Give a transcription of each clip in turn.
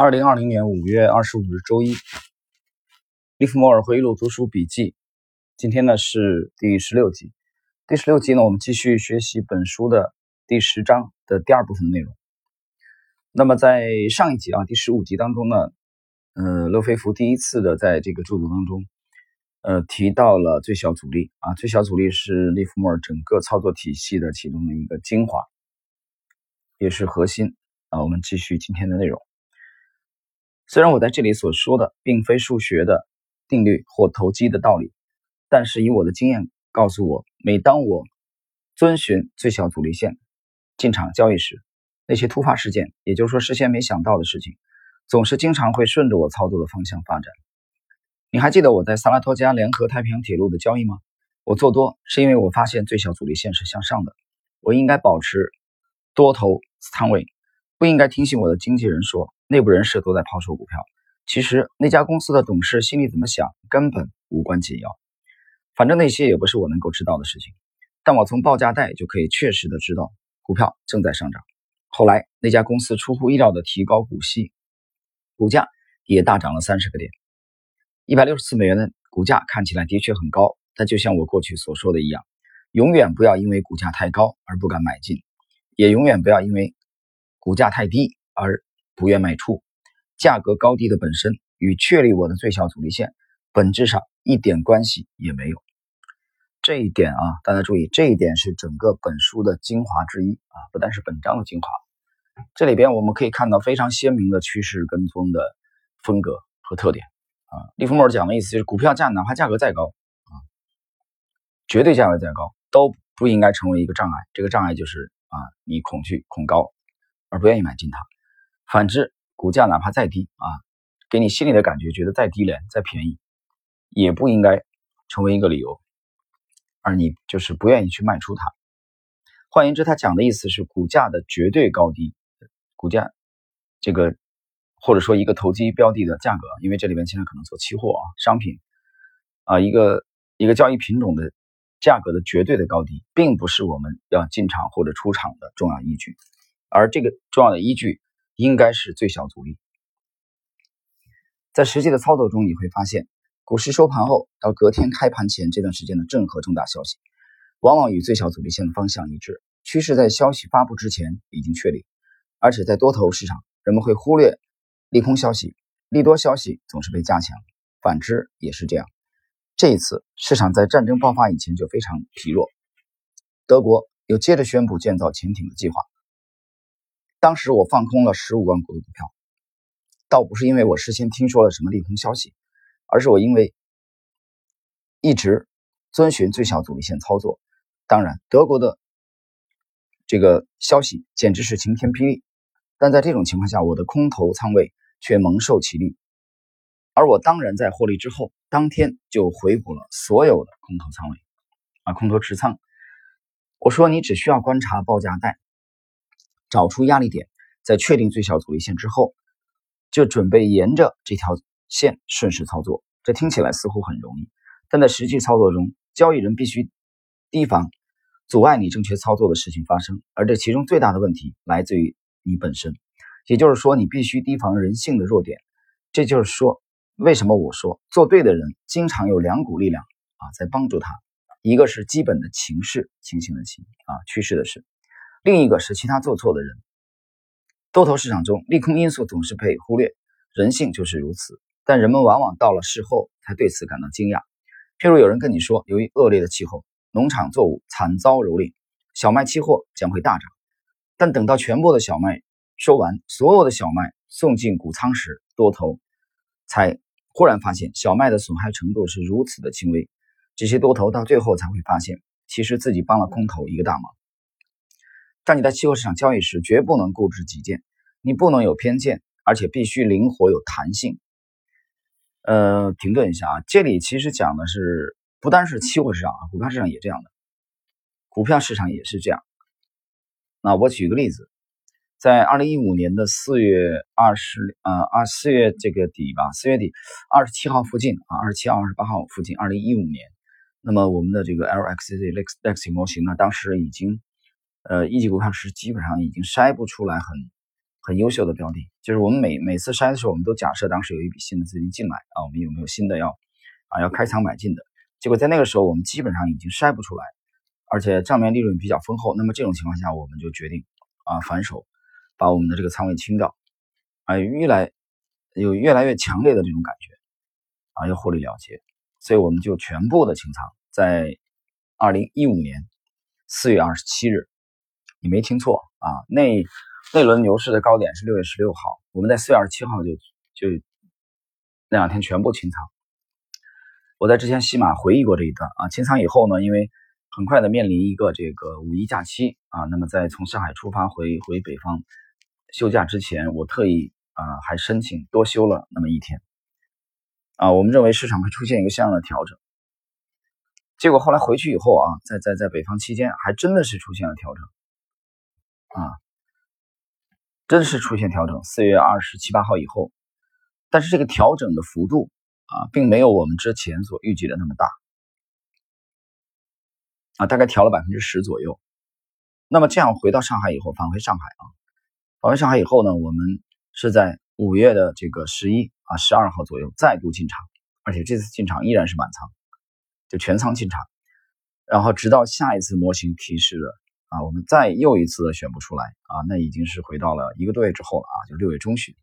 二零二零年五月二十五日周一，利弗莫尔回忆录读书笔记。今天呢是第十六集。第十六集呢，我们继续学习本书的第十章的第二部分的内容。那么在上一集啊，第十五集当中呢，呃，勒菲弗第一次的在这个著作当中，呃，提到了最小阻力啊，最小阻力是利弗莫尔整个操作体系的其中的一个精华，也是核心啊。我们继续今天的内容。虽然我在这里所说的并非数学的定律或投机的道理，但是以我的经验告诉我，每当我遵循最小阻力线进场交易时，那些突发事件，也就是说事先没想到的事情，总是经常会顺着我操作的方向发展。你还记得我在萨拉托加联合太平洋铁路的交易吗？我做多是因为我发现最小阻力线是向上的，我应该保持多头仓位，不应该听信我的经纪人说。内部人士都在抛售股票，其实那家公司的董事心里怎么想根本无关紧要。反正那些也不是我能够知道的事情，但我从报价带就可以确实的知道股票正在上涨。后来那家公司出乎意料的提高股息，股价也大涨了三十个点，一百六十四美元的股价看起来的确很高，但就像我过去所说的一样，永远不要因为股价太高而不敢买进，也永远不要因为股价太低而。不愿卖出，价格高低的本身与确立我的最小阻力线本质上一点关系也没有。这一点啊，大家注意，这一点是整个本书的精华之一啊，不单是本章的精华。这里边我们可以看到非常鲜明的趋势跟踪的风格和特点啊。利弗莫尔讲的意思就是，股票价哪怕价格再高啊，绝对价位再高都不应该成为一个障碍。这个障碍就是啊，你恐惧恐高而不愿意买进它。反之，股价哪怕再低啊，给你心里的感觉觉得再低廉、再便宜，也不应该成为一个理由，而你就是不愿意去卖出它。换言之，他讲的意思是股价的绝对高低，股价这个或者说一个投机标的的价格，因为这里边现在可能做期货啊、商品啊，一个一个交易品种的价格的绝对的高低，并不是我们要进场或者出场的重要依据，而这个重要的依据。应该是最小阻力。在实际的操作中，你会发现，股市收盘后到隔天开盘前这段时间的任何重大消息，往往与最小阻力线的方向一致，趋势在消息发布之前已经确立。而且在多头市场，人们会忽略利空消息，利多消息总是被加强，反之也是这样。这一次，市场在战争爆发以前就非常疲弱，德国又接着宣布建造潜艇的计划。当时我放空了十五万股的股票，倒不是因为我事先听说了什么利空消息，而是我因为一直遵循最小阻力线操作。当然，德国的这个消息简直是晴天霹雳，但在这种情况下，我的空头仓位却蒙受其利，而我当然在获利之后，当天就回补了所有的空头仓位，啊，空头持仓。我说，你只需要观察报价带。找出压力点，在确定最小阻力线之后，就准备沿着这条线顺势操作。这听起来似乎很容易，但在实际操作中，交易人必须提防阻碍你正确操作的事情发生。而这其中最大的问题来自于你本身，也就是说，你必须提防人性的弱点。这就是说，为什么我说做对的人经常有两股力量啊在帮助他，一个是基本的情势，情形的情啊，趋势的势。另一个是其他做错的人。多头市场中，利空因素总是被忽略，人性就是如此。但人们往往到了事后才对此感到惊讶。譬如有人跟你说，由于恶劣的气候，农场作物惨遭蹂躏，小麦期货将会大涨。但等到全部的小麦收完，所有的小麦送进谷仓时，多头才忽然发现小麦的损害程度是如此的轻微。这些多头到最后才会发现，其实自己帮了空头一个大忙。但你在期货市场交易时，绝不能固执己见，你不能有偏见，而且必须灵活有弹性。呃，停顿一下啊，这里其实讲的是不单是期货市场啊，股票市场也这样的，股票市场也是这样。那我举个例子，在二零一五年的四月二十呃二四月这个底吧，四月底二十七号附近啊，二十七号二十八号附近，二零一五年，那么我们的这个 LXZ Lex 模型呢，当时已经。呃，一级股票是基本上已经筛不出来很很优秀的标的。就是我们每每次筛的时候，我们都假设当时有一笔新的资金进来啊，我们有没有新的要啊要开仓买进的？结果在那个时候，我们基本上已经筛不出来，而且账面利润比较丰厚。那么这种情况下，我们就决定啊反手把我们的这个仓位清掉，啊，越来有越来越强烈的这种感觉啊，要获利了结，所以我们就全部的清仓。在二零一五年四月二十七日，你没听错啊，那那轮牛市的高点是六月十六号，我们在四月二十七号就就那两天全部清仓。我在之前西马回忆过这一段啊，清仓以后呢，因为很快的面临一个这个五一假期啊，那么在从上海出发回回北方休假之前，我特意啊还申请多休了那么一天啊，我们认为市场会出现一个相应的调整，结果后来回去以后啊，在在在北方期间还真的是出现了调整啊，真是出现调整，四月二十七八号以后，但是这个调整的幅度。啊，并没有我们之前所预计的那么大，啊，大概调了百分之十左右。那么这样回到上海以后，返回上海啊，返回上海以后呢，我们是在五月的这个十一啊十二号左右再度进场，而且这次进场依然是满仓，就全仓进场，然后直到下一次模型提示了啊，我们再又一次的选不出来啊，那已经是回到了一个多月之后了啊，就六月中旬。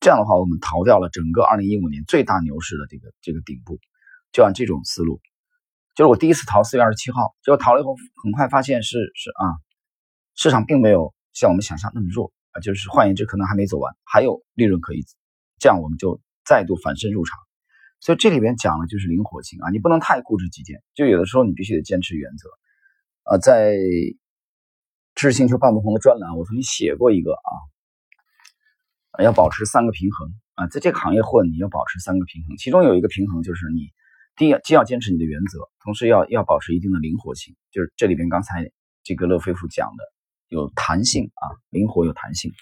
这样的话，我们逃掉了整个二零一五年最大牛市的这个这个顶部。就按这种思路，就是我第一次逃四月二十七号，结果逃了以后，很快发现是是啊，市场并没有像我们想象那么弱啊，就是换言之，可能还没走完，还有利润可以。这样我们就再度反身入场。所以这里边讲的就是灵活性啊，你不能太固执己见，就有的时候你必须得坚持原则。啊，在知识星球半不红的专栏，我曾经写过一个啊。要保持三个平衡啊，在这个行业混，你要保持三个平衡，其中有一个平衡就是你第一既要坚持你的原则，同时要要保持一定的灵活性，就是这里边刚才这个乐飞夫讲的有弹性啊，灵活有弹性。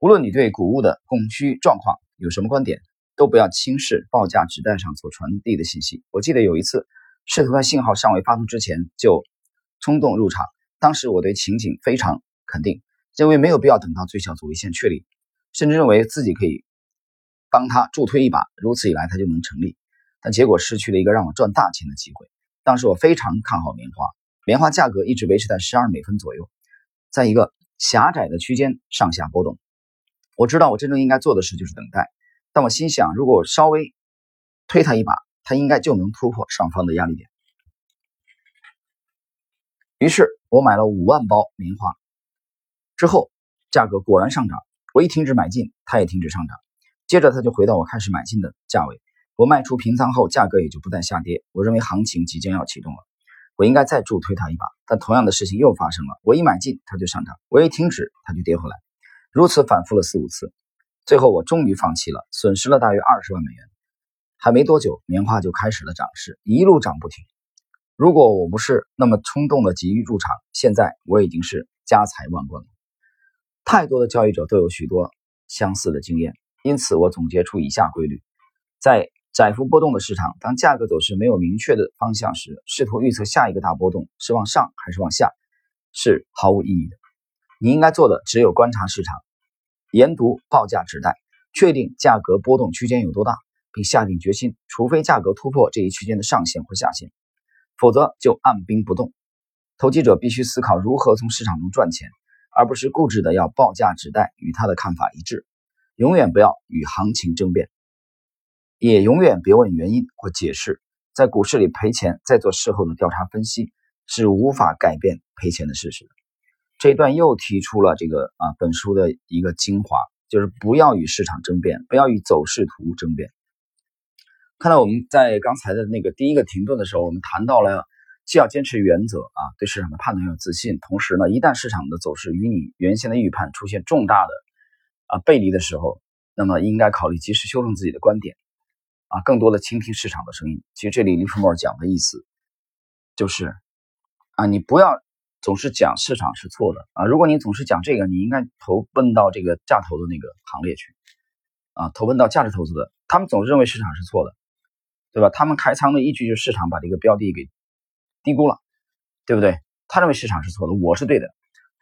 无论你对谷物的供需状况有什么观点，都不要轻视报价纸袋上所传递的信息。我记得有一次试图在信号尚未发送之前就冲动入场，当时我对情景非常肯定。认为没有必要等到最小阻力线确立，甚至认为自己可以帮他助推一把，如此一来他就能成立。但结果失去了一个让我赚大钱的机会。当时我非常看好棉花，棉花价格一直维持在十二美分左右，在一个狭窄的区间上下波动。我知道我真正应该做的事就是等待，但我心想，如果稍微推他一把，他应该就能突破上方的压力点。于是我买了五万包棉花。之后，价格果然上涨。我一停止买进，它也停止上涨。接着，它就回到我开始买进的价位。我卖出平仓后，价格也就不再下跌。我认为行情即将要启动了，我应该再助推它一把。但同样的事情又发生了：我一买进，它就上涨；我一停止，它就跌回来。如此反复了四五次，最后我终于放弃了，损失了大约二十万美元。还没多久，棉花就开始了涨势，一路涨不停。如果我不是那么冲动的急于入场，现在我已经是家财万贯了。太多的交易者都有许多相似的经验，因此我总结出以下规律：在窄幅波动的市场，当价格走势没有明确的方向时，试图预测下一个大波动是往上还是往下，是毫无意义的。你应该做的只有观察市场，研读报价指代，确定价格波动区间有多大，并下定决心，除非价格突破这一区间的上限或下限，否则就按兵不动。投机者必须思考如何从市场中赚钱。而不是固执的要报价指代与他的看法一致，永远不要与行情争辩，也永远别问原因或解释。在股市里赔钱，再做事后的调查分析是无法改变赔钱的事实。这一段又提出了这个啊本书的一个精华，就是不要与市场争辩，不要与走势图争辩。看到我们在刚才的那个第一个停顿的时候，我们谈到了。既要坚持原则啊，对市场的判断要有自信，同时呢，一旦市场的走势与你原先的预判出现重大的啊背离的时候，那么应该考虑及时修正自己的观点啊，更多的倾听市场的声音。其实这里利弗莫尔讲的意思就是啊，你不要总是讲市场是错的啊，如果你总是讲这个，你应该投奔到这个价投的那个行列去啊，投奔到价值投资的，他们总是认为市场是错的，对吧？他们开仓的依据就是市场把这个标的给。低估了，对不对？他认为市场是错的，我是对的。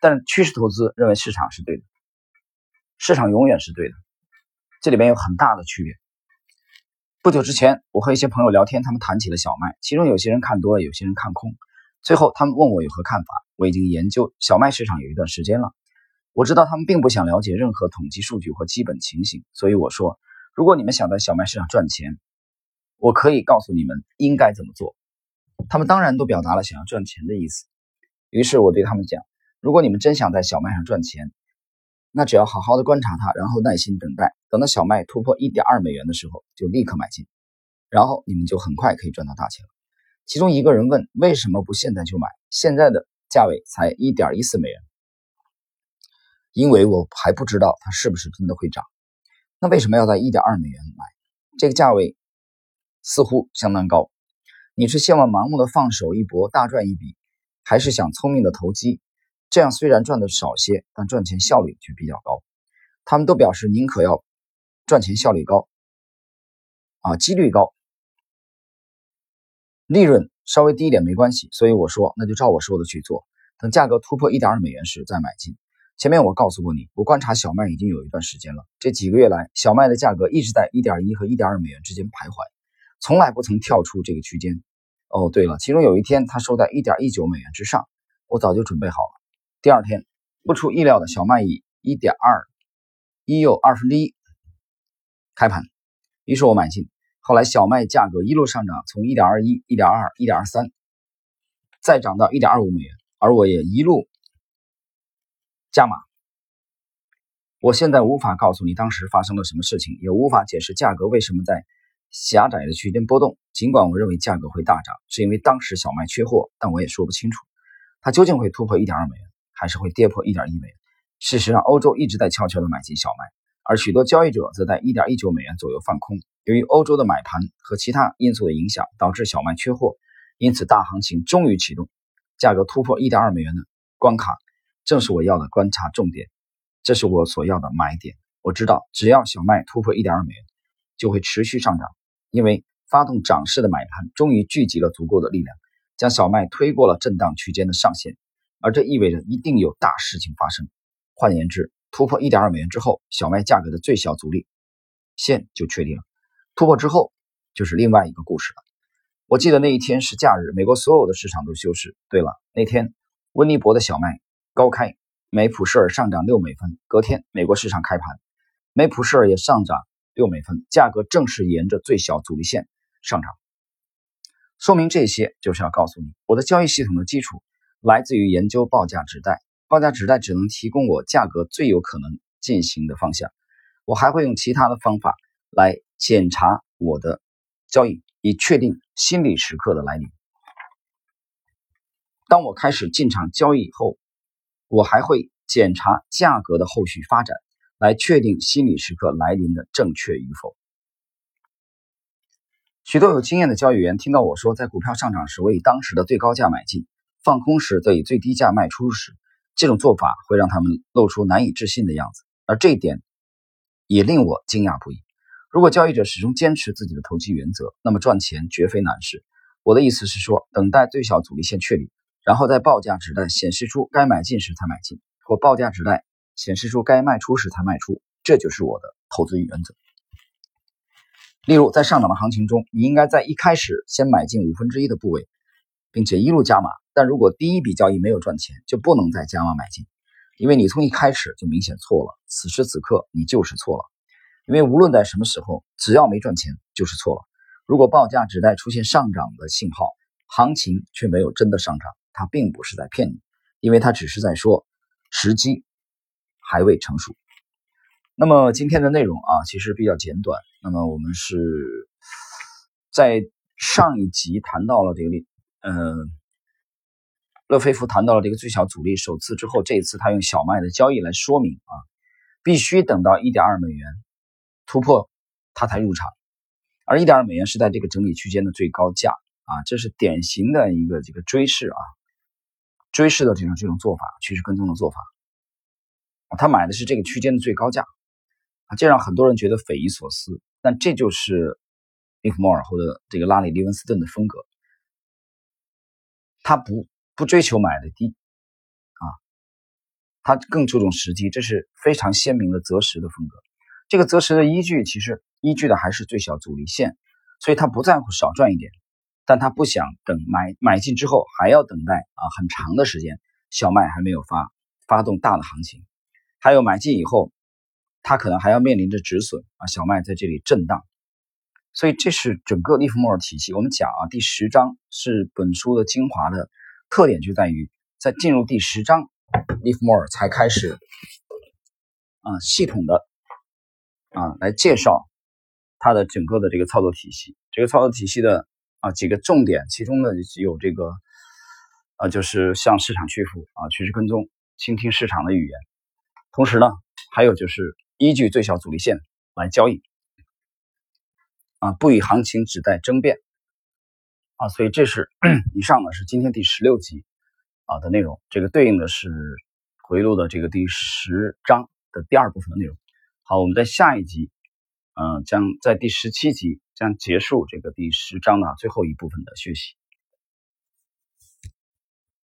但是趋势投资认为市场是对的，市场永远是对的，这里边有很大的区别。不久之前，我和一些朋友聊天，他们谈起了小麦，其中有些人看多，有些人看空。最后，他们问我有何看法。我已经研究小麦市场有一段时间了，我知道他们并不想了解任何统计数据或基本情形，所以我说，如果你们想在小麦市场赚钱，我可以告诉你们应该怎么做。他们当然都表达了想要赚钱的意思。于是我对他们讲，如果你们真想在小麦上赚钱，那只要好好的观察它，然后耐心等待，等到小麦突破一点二美元的时候，就立刻买进，然后你们就很快可以赚到大钱了。其中一个人问：“为什么不现在就买？现在的价位才一点一四美元。”因为我还不知道它是不是真的会涨。那为什么要在一点二美元买？这个价位似乎相当高。你是希望盲目的放手一搏，大赚一笔，还是想聪明的投机？这样虽然赚的少些，但赚钱效率却比较高。他们都表示宁可要赚钱效率高，啊，几率高。利润稍微低一点没关系，所以我说那就照我说的去做。等价格突破一点二美元时再买进。前面我告诉过你，我观察小麦已经有一段时间了。这几个月来，小麦的价格一直在一点一和一点二美元之间徘徊，从来不曾跳出这个区间。哦，对了，其中有一天它收在一点一九美元之上，我早就准备好了。第二天，不出意料的小麦以一点二一又二分之一开盘，于是我买进。后来小麦价格一路上涨，从一点二一、一点二、一点二三，再涨到一点二五美元，而我也一路加码。我现在无法告诉你当时发生了什么事情，也无法解释价格为什么在狭窄的区间波动。尽管我认为价格会大涨，是因为当时小麦缺货，但我也说不清楚它究竟会突破一点二美元，还是会跌破一点一美元。事实上，欧洲一直在悄悄地买进小麦，而许多交易者则在一点一九美元左右放空。由于欧洲的买盘和其他因素的影响，导致小麦缺货，因此大行情终于启动，价格突破一点二美元的关卡，正是我要的观察重点，这是我所要的买点。我知道，只要小麦突破一点二美元，就会持续上涨，因为发动涨势的买盘终于聚集了足够的力量，将小麦推过了震荡区间的上限，而这意味着一定有大事情发生。换言之，突破一点二美元之后，小麦价格的最小阻力线就确定了。突破之后，就是另外一个故事了。我记得那一天是假日，美国所有的市场都休市。对了，那天温尼伯的小麦高开，美普舍尔上涨六美分。隔天，美国市场开盘，美普舍尔也上涨六美分，价格正是沿着最小阻力线上涨。说明这些，就是要告诉你，我的交易系统的基础来自于研究报价纸带。报价纸带只能提供我价格最有可能进行的方向，我还会用其他的方法来。检查我的交易，以确定心理时刻的来临。当我开始进场交易以后，我还会检查价格的后续发展，来确定心理时刻来临的正确与否。许多有经验的交易员听到我说，在股票上涨时，我以当时的最高价买进，放空时则以最低价卖出时，这种做法会让他们露出难以置信的样子，而这一点也令我惊讶不已。如果交易者始终坚持自己的投机原则，那么赚钱绝非难事。我的意思是说，等待最小阻力线确立，然后在报价指代显示出该买进时才买进，或报价指代显示出该卖出时才卖出，这就是我的投资原则。例如，在上涨的行情中，你应该在一开始先买进五分之一的部位，并且一路加码。但如果第一笔交易没有赚钱，就不能再加码买进，因为你从一开始就明显错了。此时此刻，你就是错了。因为无论在什么时候，只要没赚钱就是错了。如果报价只带出现上涨的信号，行情却没有真的上涨，它并不是在骗你，因为它只是在说时机还未成熟。那么今天的内容啊，其实比较简短。那么我们是在上一集谈到了这个，嗯，勒菲夫谈到了这个最小阻力首次之后，这一次他用小麦的交易来说明啊，必须等到一点二美元。突破，他才入场，而一点二美元是在这个整理区间的最高价啊，这是典型的一个这个追势啊，追势的这种这种做法，趋势跟踪的做法，他买的是这个区间的最高价啊，这让很多人觉得匪夷所思，但这就是利弗莫尔或者这个拉里·利文斯顿的风格，他不不追求买的低啊，他更注重时机，这是非常鲜明的择时的风格。这个择时的依据，其实依据的还是最小阻力线，所以他不在乎少赚一点，但他不想等买买进之后还要等待啊很长的时间，小麦还没有发发动大的行情，还有买进以后，他可能还要面临着止损啊，小麦在这里震荡，所以这是整个利弗莫尔体系。我们讲啊，第十章是本书的精华的特点，就在于在进入第十章，利弗莫尔才开始啊系统的。啊，来介绍它的整个的这个操作体系。这个操作体系的啊几个重点，其中呢有这个啊，就是向市场屈服啊，趋势跟踪，倾听市场的语言。同时呢，还有就是依据最小阻力线来交易啊，不以行情只待争辩啊。所以这是 以上呢是今天第十六集啊的内容。这个对应的是回路的这个第十章的第二部分的内容。好，我们在下一集，嗯，将在第十七集将结束这个第十章的最后一部分的学习。